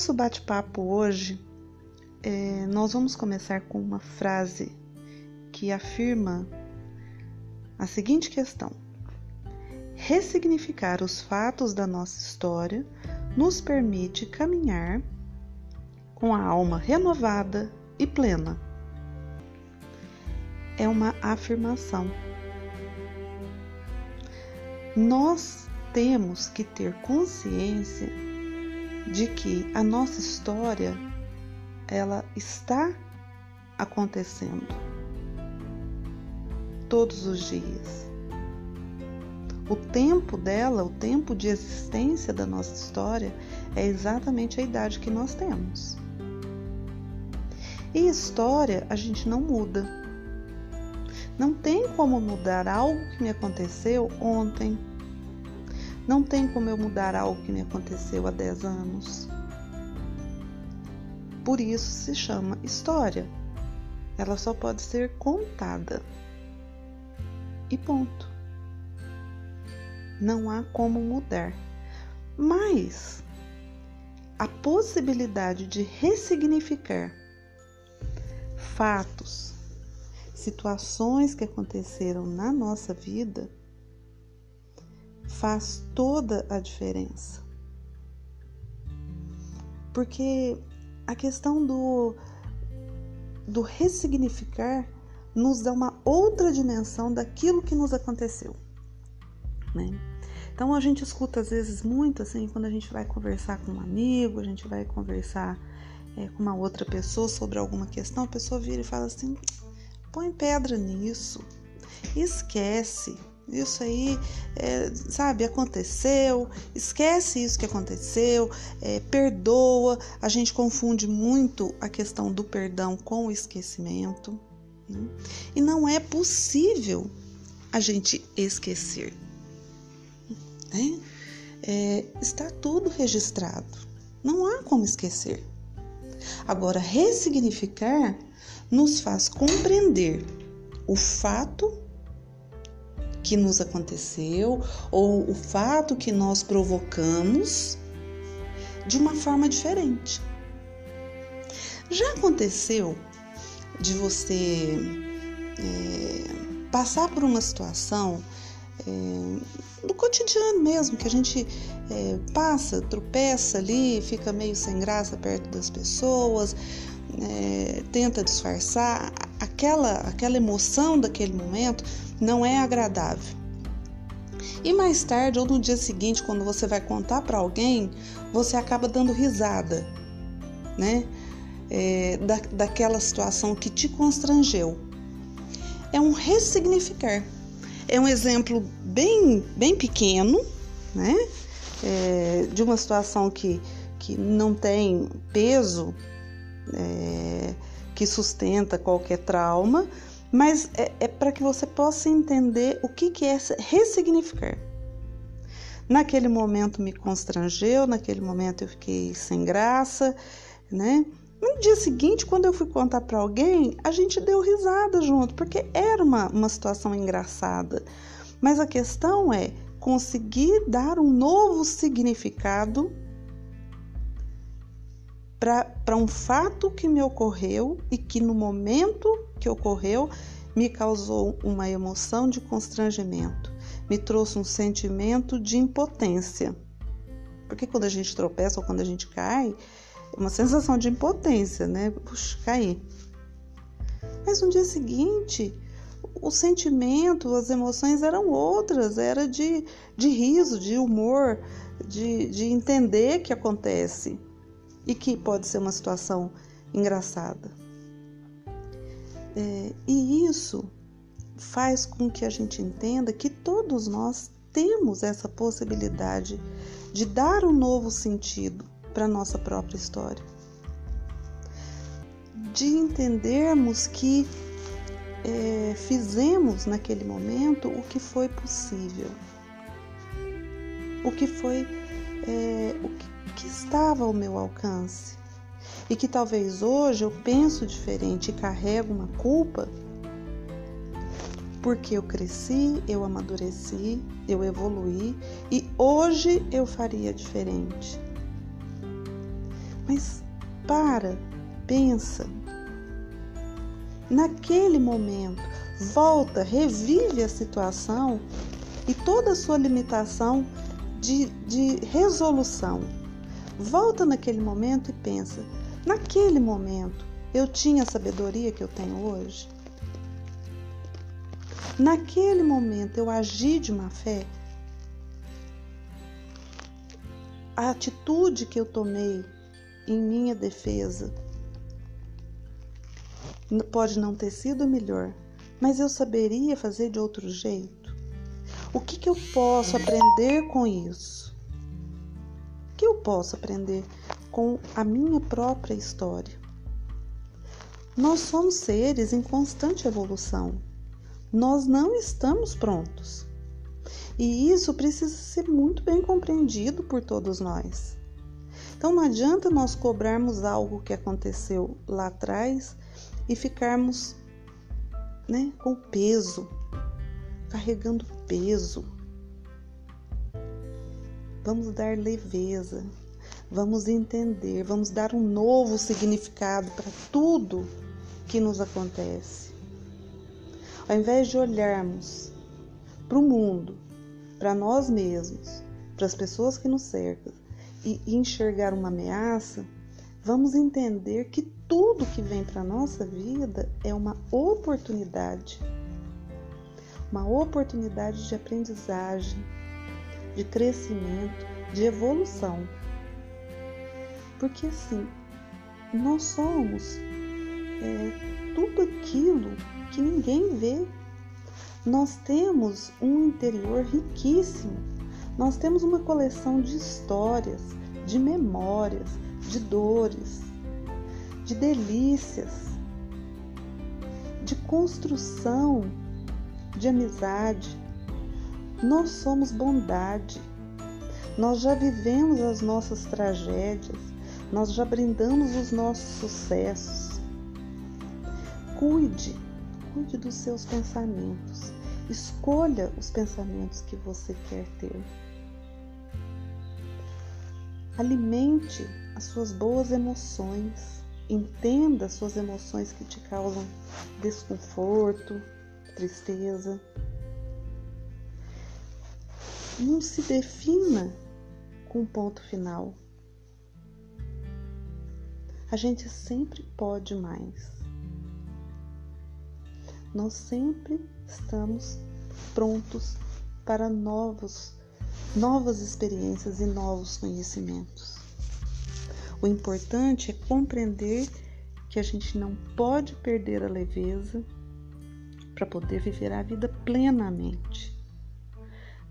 nosso bate-papo hoje, é, nós vamos começar com uma frase que afirma a seguinte questão: ressignificar os fatos da nossa história nos permite caminhar com a alma renovada e plena. É uma afirmação. Nós temos que ter consciência de que a nossa história ela está acontecendo todos os dias. O tempo dela, o tempo de existência da nossa história é exatamente a idade que nós temos. E história a gente não muda. Não tem como mudar algo que me aconteceu ontem. Não tem como eu mudar algo que me aconteceu há 10 anos. Por isso se chama história. Ela só pode ser contada. E ponto. Não há como mudar. Mas a possibilidade de ressignificar fatos, situações que aconteceram na nossa vida faz toda a diferença. Porque a questão do, do ressignificar nos dá uma outra dimensão daquilo que nos aconteceu. Né? Então a gente escuta às vezes muito assim, quando a gente vai conversar com um amigo, a gente vai conversar é, com uma outra pessoa sobre alguma questão, a pessoa vira e fala assim: põe pedra nisso, esquece. Isso aí, é, sabe, aconteceu, esquece isso que aconteceu, é, perdoa. A gente confunde muito a questão do perdão com o esquecimento. Né? E não é possível a gente esquecer. Né? É, está tudo registrado. Não há como esquecer. Agora, ressignificar nos faz compreender o fato que nos aconteceu ou o fato que nós provocamos de uma forma diferente. Já aconteceu de você é, passar por uma situação é, do cotidiano mesmo, que a gente é, passa, tropeça ali, fica meio sem graça perto das pessoas, é, tenta disfarçar, aquela, aquela emoção daquele momento não é agradável. E mais tarde ou no dia seguinte, quando você vai contar para alguém, você acaba dando risada, né? É, da, daquela situação que te constrangeu. É um ressignificar. É um exemplo bem, bem pequeno, né? É, de uma situação que, que não tem peso é, que sustenta qualquer trauma, mas é, é para que você possa entender o que, que é ressignificar. Naquele momento me constrangeu, naquele momento eu fiquei sem graça, né? No dia seguinte, quando eu fui contar para alguém, a gente deu risada junto, porque era uma, uma situação engraçada. Mas a questão é conseguir dar um novo significado para um fato que me ocorreu e que no momento que ocorreu me causou uma emoção de constrangimento, me trouxe um sentimento de impotência. Porque quando a gente tropeça ou quando a gente cai, é uma sensação de impotência, né? Puxa, caí. Mas no dia seguinte, o sentimento, as emoções eram outras, era de, de riso, de humor, de, de entender que acontece e que pode ser uma situação engraçada. É, e isso faz com que a gente entenda que todos nós temos essa possibilidade de dar um novo sentido para nossa própria história. De entendermos que é, fizemos naquele momento o que foi possível, o que foi é, o que estava ao meu alcance e que talvez hoje eu penso diferente e carrego uma culpa porque eu cresci, eu amadureci, eu evoluí e hoje eu faria diferente. Mas para, pensa. Naquele momento, volta, revive a situação e toda a sua limitação de, de resolução. Volta naquele momento e pensa: naquele momento eu tinha a sabedoria que eu tenho hoje? Naquele momento eu agi de má fé? A atitude que eu tomei em minha defesa pode não ter sido melhor, mas eu saberia fazer de outro jeito? O que, que eu posso aprender com isso? O que eu posso aprender com a minha própria história? Nós somos seres em constante evolução. Nós não estamos prontos. E isso precisa ser muito bem compreendido por todos nós. Então não adianta nós cobrarmos algo que aconteceu lá atrás e ficarmos né, com peso, carregando peso. Vamos dar leveza, vamos entender, vamos dar um novo significado para tudo que nos acontece. Ao invés de olharmos para o mundo, para nós mesmos, para as pessoas que nos cercam e enxergar uma ameaça, vamos entender que tudo que vem para a nossa vida é uma oportunidade. Uma oportunidade de aprendizagem, de crescimento, de evolução. Porque assim, nós somos é, tudo aquilo que ninguém vê. Nós temos um interior riquíssimo nós temos uma coleção de histórias, de memórias, de dores, de delícias, de construção, de amizade. Nós somos bondade. Nós já vivemos as nossas tragédias, nós já brindamos os nossos sucessos. Cuide, cuide dos seus pensamentos. Escolha os pensamentos que você quer ter. Alimente as suas boas emoções. Entenda as suas emoções que te causam desconforto, tristeza. Não se defina com um ponto final. A gente sempre pode mais. Nós sempre estamos prontos para novos novas experiências e novos conhecimentos. O importante é compreender que a gente não pode perder a leveza para poder viver a vida plenamente,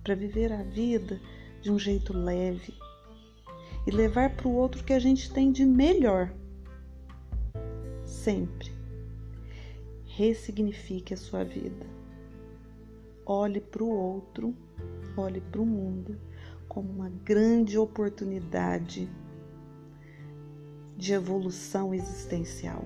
para viver a vida de um jeito leve e levar para o outro o que a gente tem de melhor. Sempre. Ressignifique a sua vida. Olhe para o outro olhe para o mundo como uma grande oportunidade de evolução existencial.